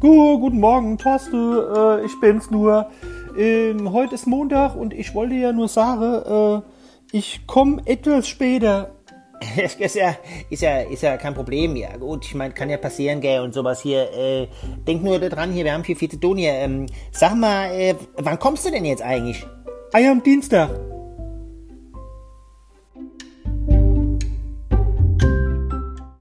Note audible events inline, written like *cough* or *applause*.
Guten Morgen, Thorsten, äh, ich bin's nur. Ähm, heute ist Montag und ich wollte ja nur sagen, äh, ich komme etwas später. *laughs* ist ja, ist ja, ist ja kein Problem. Ja, gut, ich meine, kann ja passieren, gell, und sowas hier. Äh, denk nur daran, hier, wir haben viel, viel zu tun hier. Ähm, sag mal, äh, wann kommst du denn jetzt eigentlich? Ah ja, am Dienstag.